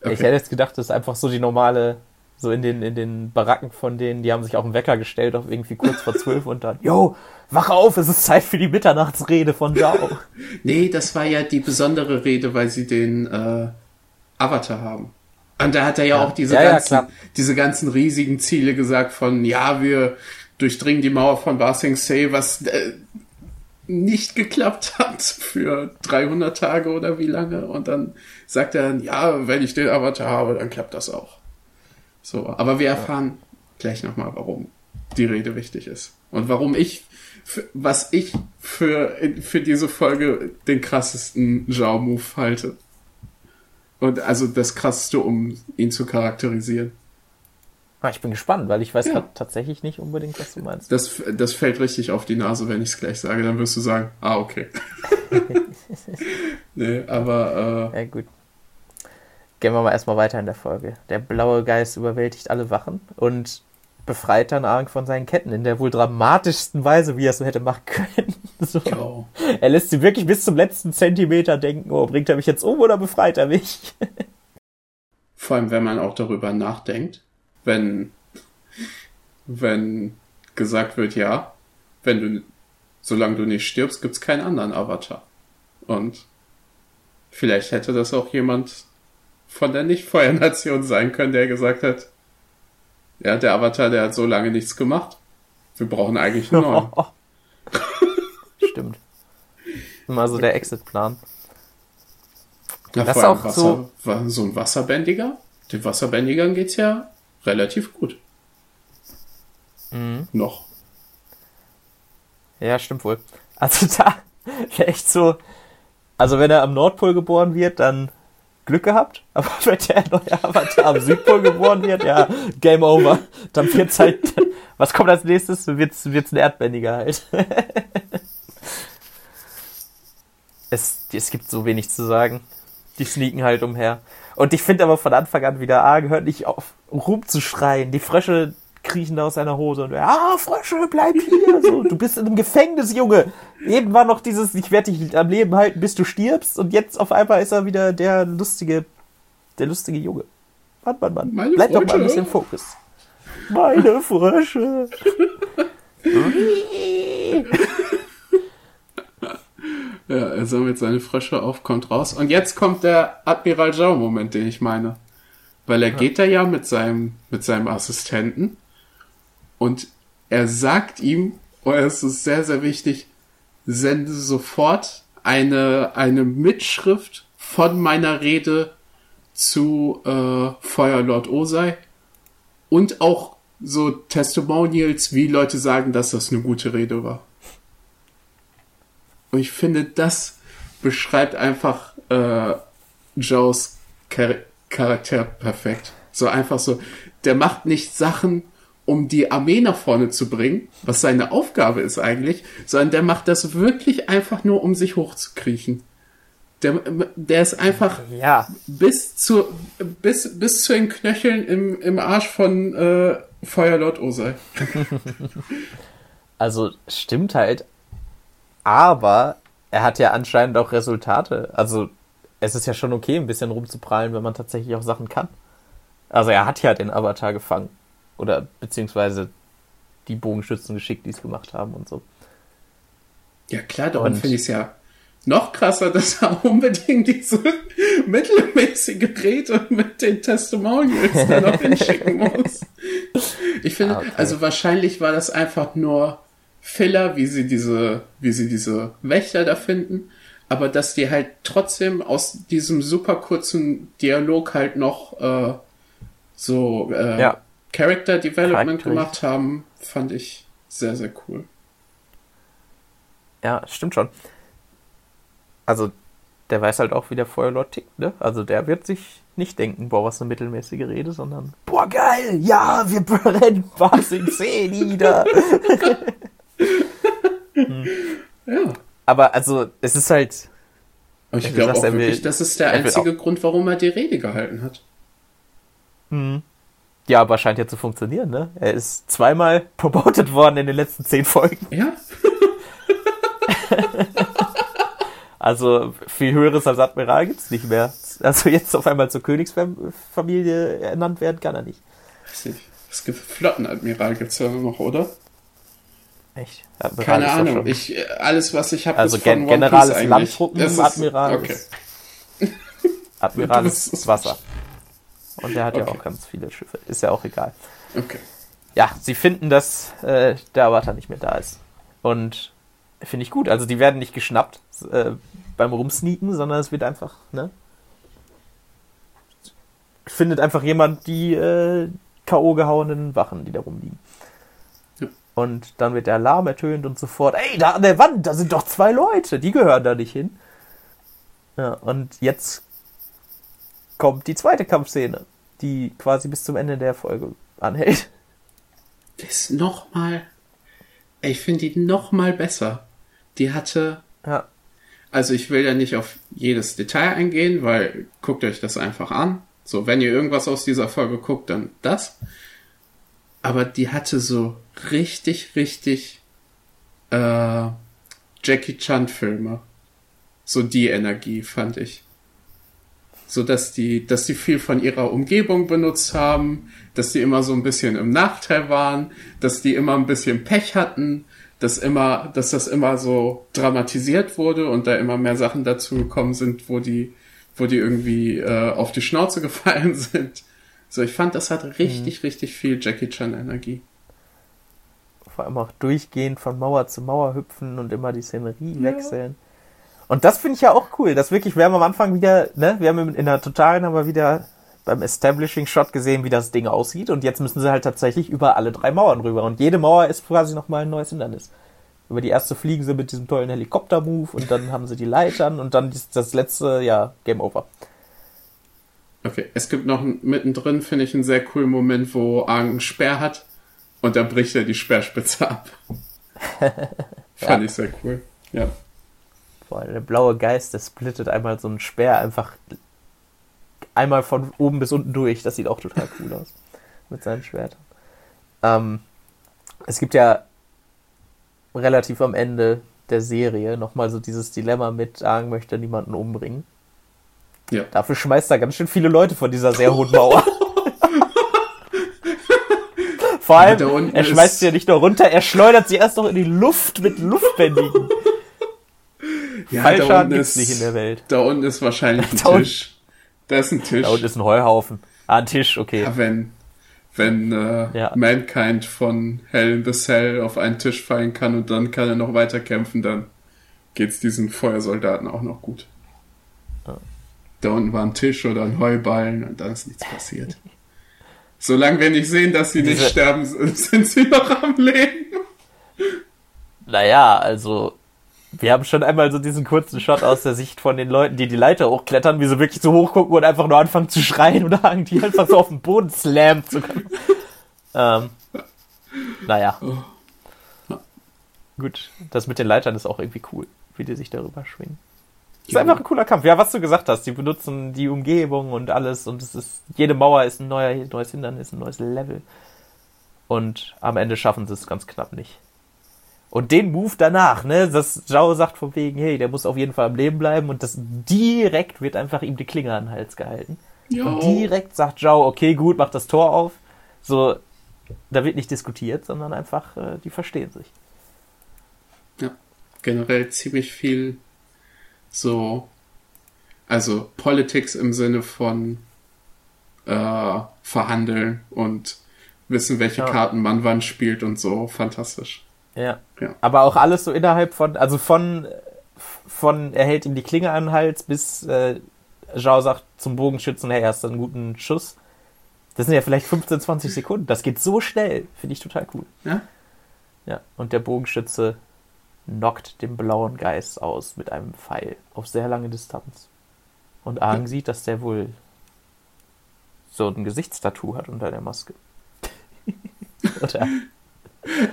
Okay. Ich hätte jetzt gedacht, das ist einfach so die normale so in den, in den Baracken von denen, die haben sich auch einen Wecker gestellt auf irgendwie kurz vor zwölf und dann, yo, wach auf, es ist Zeit für die Mitternachtsrede von Zhao. nee, das war ja die besondere Rede, weil sie den äh, Avatar haben. Und da hat er ja, ja. auch diese, ja, ganzen, ja, diese ganzen riesigen Ziele gesagt von, ja, wir durchdringen die Mauer von Ba Sing Se, was äh, nicht geklappt hat für 300 Tage oder wie lange. Und dann sagt er, ja, wenn ich den Avatar habe, dann klappt das auch. So, aber wir erfahren ja. gleich nochmal, warum die Rede wichtig ist. Und warum ich, was ich für, für diese Folge den krassesten Genre-Move halte. Und also das krasseste, um ihn zu charakterisieren. Ah, ich bin gespannt, weil ich weiß ja. tatsächlich nicht unbedingt, was du meinst. Das, das fällt richtig auf die Nase, wenn ich es gleich sage. Dann wirst du sagen, ah, okay. nee, aber. Äh, ja, gut. Gehen wir mal erstmal weiter in der Folge. Der blaue Geist überwältigt alle Wachen und befreit dann Arg von seinen Ketten in der wohl dramatischsten Weise, wie er es so hätte machen können. so. Er lässt sie wirklich bis zum letzten Zentimeter denken, oh, bringt er mich jetzt um oder befreit er mich? Vor allem, wenn man auch darüber nachdenkt, wenn, wenn gesagt wird, ja, wenn du, solange du nicht stirbst, gibt's keinen anderen Avatar. Und vielleicht hätte das auch jemand von der Nicht-Feuernation sein können, der gesagt hat, ja, der Avatar, der hat so lange nichts gemacht. Wir brauchen eigentlich einen neuen. Stimmt. Mal so der Exit-Plan. Ja, das ist auch Wasser, so, so ein Wasserbändiger. Den Wasserbändigern geht's ja relativ gut. Mhm. Noch. Ja, stimmt wohl. Also da echt so, also wenn er am Nordpol geboren wird, dann Glück gehabt. Aber wenn der neue Avatar am Südpol geboren wird, ja, Game Over. Dann wird's halt, was kommt als nächstes? Wird's, wird's ein Erdbändiger halt. es, es gibt so wenig zu sagen. Die sneaken halt umher. Und ich finde aber von Anfang an wieder, ah, gehört nicht auf, rumzuschreien. Die Frösche kriechen da aus seiner Hose und ah, Frösche, bleib hier. So, du bist in einem Gefängnis, Junge. Eben war noch dieses, ich werde dich am Leben halten, bis du stirbst. Und jetzt auf einmal ist er wieder der lustige, der lustige Junge. Mann, Mann, Mann. Meine Bleib Frösche. doch mal ein bisschen Fokus. Meine Frösche. Ja, er sammelt seine Frösche auf, kommt raus. Und jetzt kommt der Admiral Zhao-Moment, den ich meine. Weil er geht da ja mit seinem, mit seinem Assistenten und er sagt ihm, und es ist sehr, sehr wichtig, sende sofort eine, eine Mitschrift von meiner Rede zu äh, Feuerlord Osei und auch so Testimonials, wie Leute sagen, dass das eine gute Rede war. Und ich finde, das beschreibt einfach äh, Joes Char Charakter perfekt. So einfach so, der macht nicht Sachen, um die Armee nach vorne zu bringen, was seine Aufgabe ist eigentlich, sondern der macht das wirklich einfach nur, um sich hochzukriechen. Der, der ist einfach ja. bis zu bis bis zu den Knöcheln im, im Arsch von äh, Feuerlord Osei. also stimmt halt, aber er hat ja anscheinend auch Resultate. Also es ist ja schon okay, ein bisschen rumzuprallen, wenn man tatsächlich auch Sachen kann. Also er hat ja den Avatar gefangen. Oder beziehungsweise die Bogenschützen geschickt, die es gemacht haben und so. Ja klar, darum finde ich es ja noch krasser, dass er unbedingt diese mittelmäßige Rede mit den Testimonials da noch hinschicken muss. Ich finde, ah, okay. also wahrscheinlich war das einfach nur Filler, wie sie diese, wie sie diese Wächter da finden, aber dass die halt trotzdem aus diesem super kurzen Dialog halt noch äh, so äh, ja. Character Development gemacht haben, fand ich sehr, sehr cool. Ja, stimmt schon. Also, der weiß halt auch, wie der Feuerlord tickt, ne? Also, der wird sich nicht denken, boah, was eine mittelmäßige Rede, sondern, boah, geil, ja, wir brennen Basing C nieder. hm. Ja. Aber also, es ist halt. Aber ich glaube auch wirklich, will, das ist der einzige Grund, warum er die Rede gehalten hat. Hm. Ja, aber scheint ja zu funktionieren, ne? Er ist zweimal promoted worden in den letzten zehn Folgen. Ja. also viel höheres als Admiral gibt's nicht mehr. Also jetzt auf einmal zur Königsfamilie ernannt werden kann er nicht. Es gibt Flottenadmiral gibt's ja noch, oder? Echt? Admiral Keine Ahnung. Ich, alles, was ich habe, also ist von Gen General ist Landtruppen, Admiral okay. ist, Admiral ist Wasser. Und der hat okay. ja auch ganz viele Schiffe. Ist ja auch egal. Okay. Ja, sie finden, dass äh, der Avatar nicht mehr da ist. Und finde ich gut. Also die werden nicht geschnappt äh, beim Rumsneaken, sondern es wird einfach, ne? Findet einfach jemand die äh, K.O. gehauenen Wachen, die da rumliegen. Und dann wird der Alarm ertönt und sofort, ey, da an der Wand, da sind doch zwei Leute, die gehören da nicht hin. Ja, und jetzt kommt die zweite Kampfszene, die quasi bis zum Ende der Folge anhält. Das ist nochmal. Ich finde die nochmal besser. Die hatte. Ja. Also ich will ja nicht auf jedes Detail eingehen, weil guckt euch das einfach an. So, wenn ihr irgendwas aus dieser Folge guckt, dann das. Aber die hatte so richtig, richtig äh, Jackie Chan Filme. So die Energie, fand ich. So dass die, dass die viel von ihrer Umgebung benutzt haben, dass die immer so ein bisschen im Nachteil waren, dass die immer ein bisschen Pech hatten, dass immer, dass das immer so dramatisiert wurde und da immer mehr Sachen dazu gekommen sind, wo die, wo die irgendwie äh, auf die Schnauze gefallen sind. So, ich fand, das hat richtig, mhm. richtig viel Jackie Chan Energie vor allem auch durchgehend von Mauer zu Mauer hüpfen und immer die Szenerie ja. wechseln. Und das finde ich ja auch cool, dass wirklich, wir haben am Anfang wieder, ne, wir haben in der Totalen aber wieder beim Establishing Shot gesehen, wie das Ding aussieht und jetzt müssen sie halt tatsächlich über alle drei Mauern rüber und jede Mauer ist quasi nochmal ein neues Hindernis. Über die erste fliegen sie mit diesem tollen Helikopter-Move und dann haben sie die Leitern und dann das letzte, ja, Game Over. Okay, es gibt noch mittendrin, finde ich, einen sehr coolen Moment, wo Aang einen Speer hat und dann bricht er die Speerspitze ab. Fand ich sehr cool. Ja. Boah, der blaue Geist, der splittet einmal so einen Speer einfach einmal von oben bis unten durch. Das sieht auch total cool aus. Mit seinen Schwertern. Ähm, es gibt ja relativ am Ende der Serie nochmal so dieses Dilemma mit, Aang möchte niemanden umbringen. Ja. Dafür schmeißt er ganz schön viele Leute von dieser sehr hohen Mauer. Vor allem, er schmeißt sie ja nicht nur runter, er schleudert sie erst noch in die Luft mit Luftbändigen. Ja, Fallschaden es nicht in der Welt. Da unten ist wahrscheinlich ein da Tisch. Da ist ein Tisch. Da unten ist ein Heuhaufen. Ah, ein Tisch, okay. Ja, wenn, wenn äh, ja. Mankind von Hell in the Cell auf einen Tisch fallen kann und dann kann er noch weiter kämpfen, dann geht's diesen Feuersoldaten auch noch gut. Ja. Da unten war ein Tisch oder ein Heuballen und dann ist nichts passiert. Solange wir nicht sehen, dass sie Diese... nicht sterben, sind sie noch am Leben. Naja, also wir haben schon einmal so diesen kurzen Shot aus der Sicht von den Leuten, die die Leiter hochklettern, wie sie wirklich so hochgucken und einfach nur anfangen zu schreien oder die einfach so auf den Boden slammt. ähm, naja. Oh. Gut, das mit den Leitern ist auch irgendwie cool, wie die sich darüber schwingen. Ist einfach ein cooler Kampf. Ja, was du gesagt hast, die benutzen die Umgebung und alles und es ist, jede Mauer ist ein neuer, neues Hindernis, ein neues Level. Und am Ende schaffen sie es ganz knapp nicht. Und den Move danach, ne, dass Zhao sagt von wegen, hey, der muss auf jeden Fall am Leben bleiben und das direkt wird einfach ihm die Klinge an den Hals gehalten. Jo. Und direkt sagt Zhao, okay, gut, mach das Tor auf. So, da wird nicht diskutiert, sondern einfach, äh, die verstehen sich. Ja, generell ziemlich viel so, also Politics im Sinne von äh, verhandeln und wissen, welche ja. Karten man wann spielt und so. Fantastisch. Ja. ja. Aber auch alles so innerhalb von, also von, von er hält ihm die Klinge an den Hals bis äh, Zhao sagt zum Bogenschützen, hey, hast du einen guten Schuss. Das sind ja vielleicht 15, 20 Sekunden. Das geht so schnell. Finde ich total cool. Ja. Ja. Und der Bogenschütze knockt den blauen Geist aus mit einem Pfeil auf sehr lange Distanz. Und Aang ja. sieht, dass der wohl so ein Gesichtstattoo hat unter der Maske.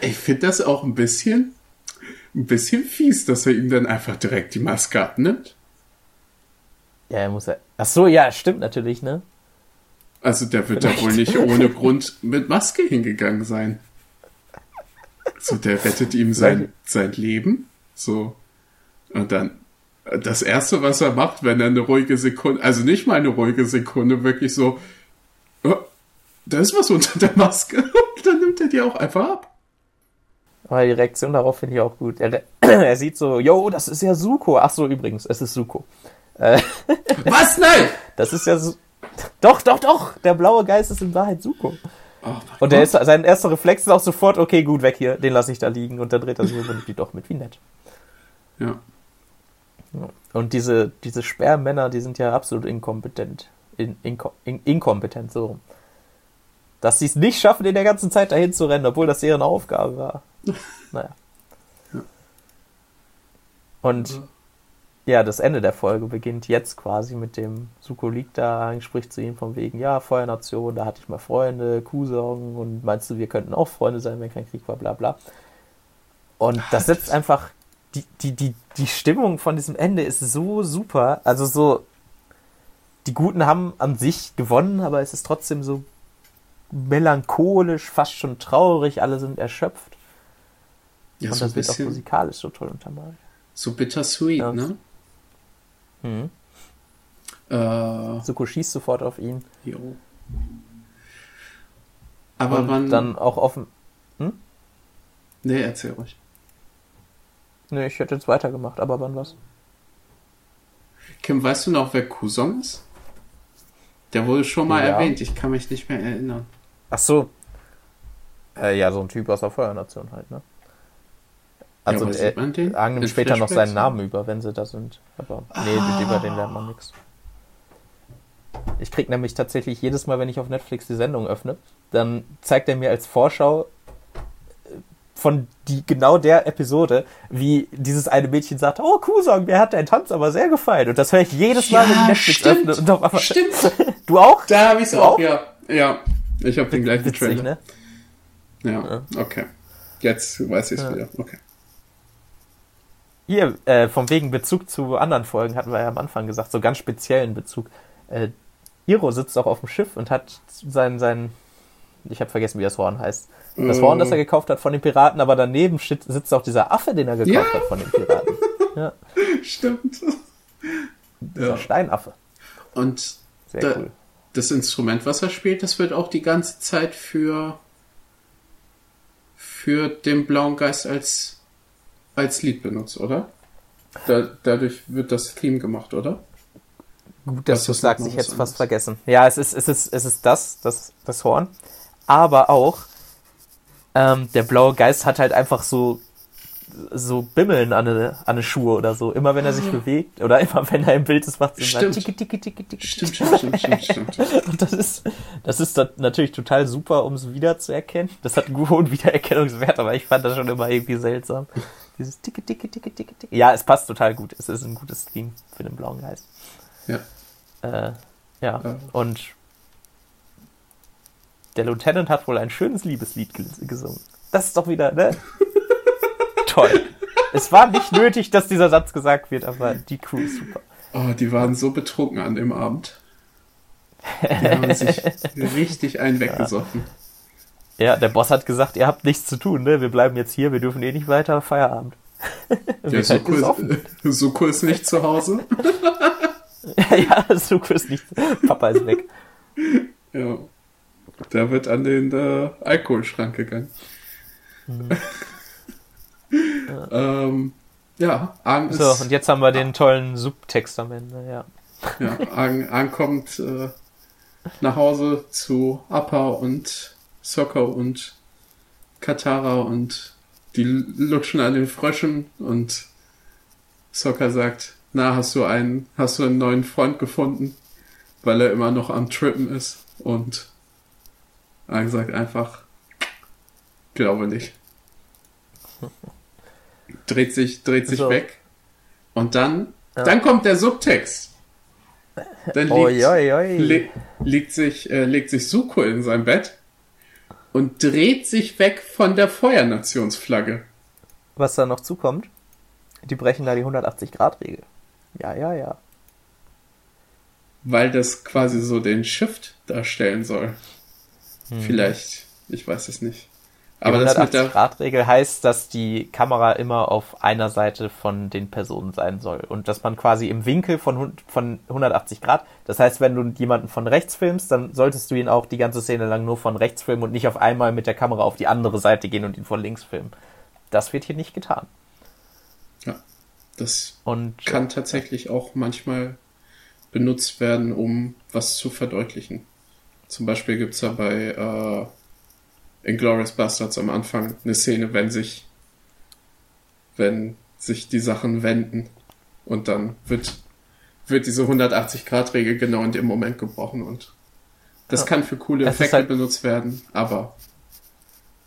ich finde das auch ein bisschen, ein bisschen fies, dass er ihm dann einfach direkt die Maske abnimmt. Ja, er muss ja. Ach so, ja, stimmt natürlich, ne? Also der wird da wohl nicht ohne Grund mit Maske hingegangen sein. So, der rettet ihm sein, sein Leben. So. Und dann, das erste, was er macht, wenn er eine ruhige Sekunde, also nicht mal eine ruhige Sekunde, wirklich so, oh, da ist was unter der Maske. Und dann nimmt er die auch einfach ab. Aber die Reaktion darauf finde ich auch gut. Er, er, sieht so, yo, das ist ja Suko. Ach so, übrigens, es ist Suko. Äh, was? Nein! Das ist ja. Doch, doch, doch! Der blaue Geist ist in Wahrheit Suko. Oh und der ist, sein erster Reflex ist auch sofort, okay, gut, weg hier, den lasse ich da liegen. Und dann dreht er sich um und nimmt die doch mit, wie nett. Ja. Und diese, diese Sperrmänner, die sind ja absolut inkompetent. In, inko, in, inkompetent, so. Dass sie es nicht schaffen, in der ganzen Zeit dahin zu rennen, obwohl das deren Aufgabe war. Naja. Ja. Und ja, das Ende der Folge beginnt jetzt quasi mit dem Suko liegt da, spricht zu ihm von wegen, ja, Feuernation, da hatte ich mal Freunde, Kusong und meinst du, wir könnten auch Freunde sein, wenn kein Krieg war, bla bla. Und das setzt einfach, die, die, die, die Stimmung von diesem Ende ist so super, also so, die Guten haben an sich gewonnen, aber es ist trotzdem so melancholisch, fast schon traurig, alle sind erschöpft. Ja, und so das wird auch musikalisch so toll untermalt. So bittersweet, ja. ne? Mhm. Äh, Suko schießt sofort auf ihn. Jo. Aber und wann. Dann auch offen. Hm? Nee, erzähl ruhig. Nee, ich hätte jetzt weitergemacht, aber wann was? Kim, weißt du noch, wer Kusong ist? Der wurde schon mal ja. erwähnt, ich kann mich nicht mehr erinnern. Ach so. Äh, ja, so ein Typ aus der Feuernation halt, ne? Also ja, äh, Ang nimmt später noch seinen Namen über, wenn sie da sind. Aber ah. nee, über den lernt man nichts. Ich krieg nämlich tatsächlich jedes Mal, wenn ich auf Netflix die Sendung öffne, dann zeigt er mir als Vorschau äh, von die, genau der Episode, wie dieses eine Mädchen sagt, oh Kusong, mir hat dein Tanz aber sehr gefallen. Und das höre ich jedes Mal, ja, wenn ich Netflix stimmt, öffne. Und auf einmal, stimmt. du auch? Da habe ich es auch, auch, ja. Ja, ich habe den gleichen Witzig, Trailer. Ne? Ja, ja, okay. Jetzt weiß ich es ja. wieder. Okay. Hier, äh, vom wegen Bezug zu anderen Folgen hatten wir ja am Anfang gesagt, so ganz speziellen Bezug. Äh, Iro sitzt auch auf dem Schiff und hat sein, sein ich habe vergessen, wie das Horn heißt. Das Horn, das er gekauft hat von den Piraten, aber daneben sitzt auch dieser Affe, den er gekauft ja. hat von den Piraten. Ja. Stimmt. Dieser ja. Steinaffe. Und da, cool. das Instrument, was er spielt, das wird auch die ganze Zeit für, für den blauen Geist als als Lied benutzt, oder? Da, dadurch wird das Theme gemacht, oder? Gut, dass du sagst, ich hätte es fast vergessen. Ja, es ist, es ist, es ist das, das, das Horn. Aber auch, ähm, der blaue Geist hat halt einfach so, so Bimmeln an eine, an eine Schuhe oder so. Immer wenn er sich ah. bewegt oder immer wenn er im Bild ist, macht es immer tiki, tiki, tiki, tiki. Stimmt, stimmt, stimmt, stimmt, stimmt. Und das ist, das ist natürlich total super, um es wiederzuerkennen. Das hat einen hohen Wiedererkennungswert, aber ich fand das schon immer irgendwie seltsam. Dieses Ticke, Ticke, Ticke, Ticke, Ticke. Ja, es passt total gut. Es ist ein gutes Theme für den blauen Geist. Ja. Äh, ja. ja. Und der Lieutenant hat wohl ein schönes Liebeslied gesungen. Das ist doch wieder, ne? Toll. Es war nicht nötig, dass dieser Satz gesagt wird, aber die Crew ist super. Oh, die waren so betrunken an dem Abend. Die haben sich richtig einweggesoffen. Ja. Ja, der Boss hat gesagt, ihr habt nichts zu tun, ne? Wir bleiben jetzt hier, wir dürfen eh nicht weiter, Feierabend. ja, Suko ist, Suko ist nicht zu Hause. ja, Suko ist nicht. Papa ist weg. Ja. Da wird an den äh, Alkoholschrank gegangen. Mhm. ja. ähm, ja, ist. So, und jetzt haben wir den tollen Subtext am Ende, ja. Ja, Ang, Ang kommt äh, nach Hause zu Appa und Soccer und Katara und die lutschen an den Fröschen und Soccer sagt, na, hast du einen, hast du einen neuen Freund gefunden? Weil er immer noch am Trippen ist und er sagt einfach, glaube nicht. Dreht sich, dreht sich so. weg. Und dann, ja. dann kommt der Subtext. Dann liegt, oi, oi, oi. Le liegt sich, äh, legt sich Suko in sein Bett und dreht sich weg von der Feuernationsflagge. Was da noch zukommt, die brechen da die 180-Grad-Regel. Ja, ja, ja. Weil das quasi so den Shift darstellen soll. Hm. Vielleicht, ich weiß es nicht. Aber die 180-Grad-Regel heißt, dass die Kamera immer auf einer Seite von den Personen sein soll und dass man quasi im Winkel von, von 180 Grad, das heißt, wenn du jemanden von rechts filmst, dann solltest du ihn auch die ganze Szene lang nur von rechts filmen und nicht auf einmal mit der Kamera auf die andere Seite gehen und ihn von links filmen. Das wird hier nicht getan. Ja, das und, kann tatsächlich auch manchmal benutzt werden, um was zu verdeutlichen. Zum Beispiel gibt es ja bei äh, in Glorious Bastards am Anfang eine Szene, wenn sich, wenn sich die Sachen wenden und dann wird, wird diese 180-Grad-Regel genau in dem Moment gebrochen und das ja. kann für coole Effekte halt benutzt werden, aber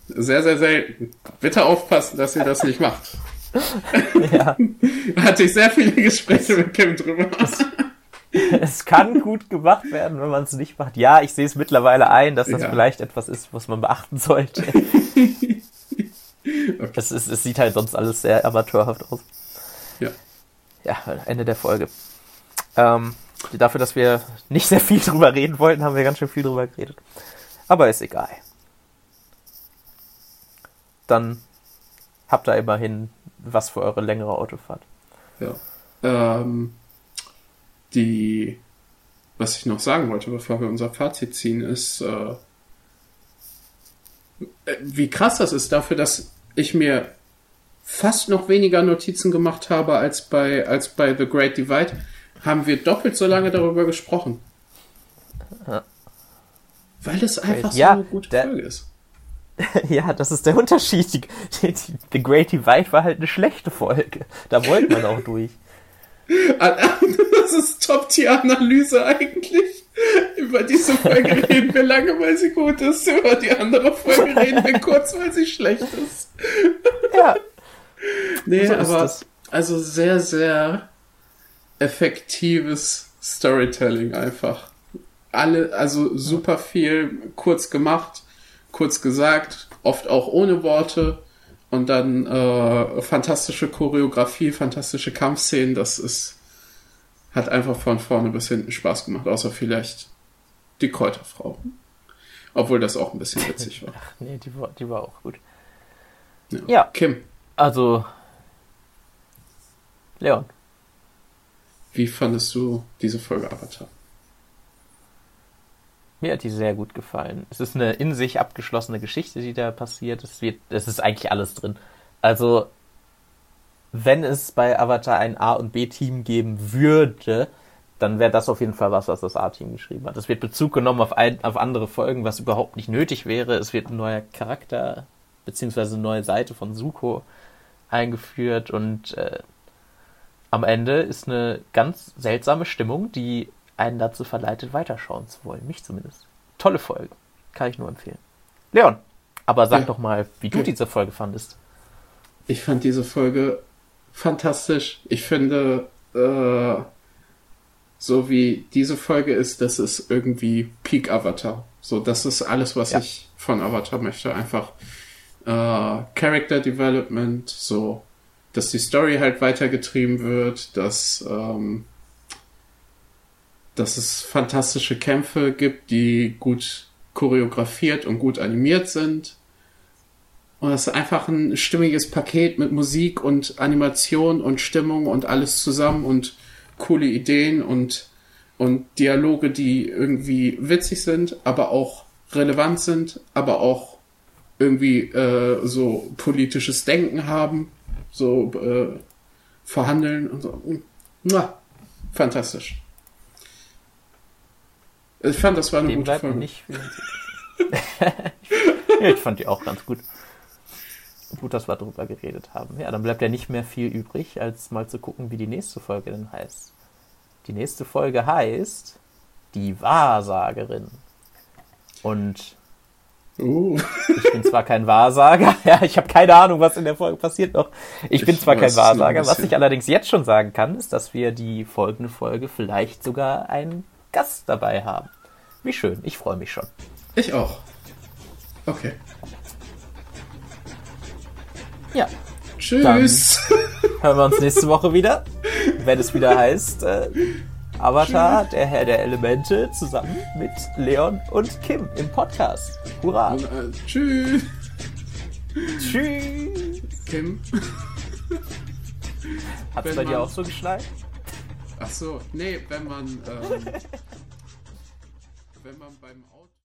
sehr, sehr selten. Bitte aufpassen, dass ihr das nicht macht. ja. Hatte ich sehr viele Gespräche mit Kim drüber. Es, kann gut gemacht werden, wenn man es nicht macht. Ja, ich sehe es mittlerweile ein, dass das ja. vielleicht etwas ist, was man beachten sollte. okay. es, ist, es sieht halt sonst alles sehr amateurhaft aus. Ja. Ja, Ende der Folge. Ähm, dafür, dass wir nicht sehr viel drüber reden wollten, haben wir ganz schön viel drüber geredet. Aber ist egal. Dann habt ihr immerhin was für eure längere Autofahrt. Ja. Ähm, die, was ich noch sagen wollte, bevor wir unser Fazit ziehen, ist, äh, wie krass das ist dafür, dass ich mir fast noch weniger Notizen gemacht habe als bei, als bei The Great Divide, haben wir doppelt so lange darüber gesprochen. Ja. Weil es einfach ja, so eine gute der, Folge ist. ja, das ist der Unterschied. Die, die, die, The Great Divide war halt eine schlechte Folge. Da wollte man auch durch. Das ist Top-Tier-Analyse eigentlich. Über diese Folge reden wir lange, weil sie gut ist. Über die andere Folge reden wir kurz, weil sie schlecht ist. Ja. Nee, so aber also sehr, sehr effektives Storytelling einfach. Alle, also super viel kurz gemacht kurz gesagt, oft auch ohne Worte. Und dann äh, fantastische Choreografie, fantastische Kampfszenen. Das ist, hat einfach von vorne bis hinten Spaß gemacht, außer vielleicht die Kräuterfrau. Obwohl das auch ein bisschen witzig war. Ach, nee, die war, die war auch gut. Ja. ja. Kim. Also, Leon. Wie fandest du diese Folge Avatar? Mir hat die sehr gut gefallen. Es ist eine in sich abgeschlossene Geschichte, die da passiert. Es, wird, es ist eigentlich alles drin. Also, wenn es bei Avatar ein A- und B-Team geben würde, dann wäre das auf jeden Fall was, was das A-Team geschrieben hat. Es wird Bezug genommen auf, ein, auf andere Folgen, was überhaupt nicht nötig wäre. Es wird ein neuer Charakter beziehungsweise eine neue Seite von Suko eingeführt und äh, am Ende ist eine ganz seltsame Stimmung, die einen dazu verleitet, weiterschauen zu wollen. Mich zumindest. Tolle Folge. Kann ich nur empfehlen. Leon, aber sag ja. doch mal, wie du ja. diese Folge fandest. Ich fand diese Folge fantastisch. Ich finde, äh, so wie diese Folge ist, das ist irgendwie Peak Avatar. So, das ist alles, was ja. ich von Avatar möchte. Einfach äh, Character Development, so, dass die Story halt weitergetrieben wird, dass ähm, dass es fantastische Kämpfe gibt, die gut choreografiert und gut animiert sind. Und es ist einfach ein stimmiges Paket mit Musik und Animation und Stimmung und alles zusammen und coole Ideen und, und Dialoge, die irgendwie witzig sind, aber auch relevant sind, aber auch irgendwie äh, so politisches Denken haben, so äh, verhandeln und so. Mua, fantastisch. Ich fand, das war eine Dem gute Folge. Nicht ich fand die auch ganz gut. Gut, dass wir darüber geredet haben. Ja, dann bleibt ja nicht mehr viel übrig, als mal zu gucken, wie die nächste Folge denn heißt. Die nächste Folge heißt Die Wahrsagerin. Und uh. ich bin zwar kein Wahrsager, ja, ich habe keine Ahnung, was in der Folge passiert noch. Ich, ich bin zwar kein Wahrsager, was ich allerdings jetzt schon sagen kann, ist, dass wir die folgende Folge vielleicht sogar einen Gast dabei haben. Wie schön, ich freue mich schon. Ich auch. Okay. Ja. Tschüss. Dann hören wir uns nächste Woche wieder, wenn es wieder heißt äh, Avatar, Tschüss. der Herr der Elemente, zusammen mit Leon und Kim im Podcast. Hurra. Und, äh, tschüss. Tschüss. Kim. Hat es bei dir auch so geschneit? Ach so, nee, wenn man ähm, wenn man beim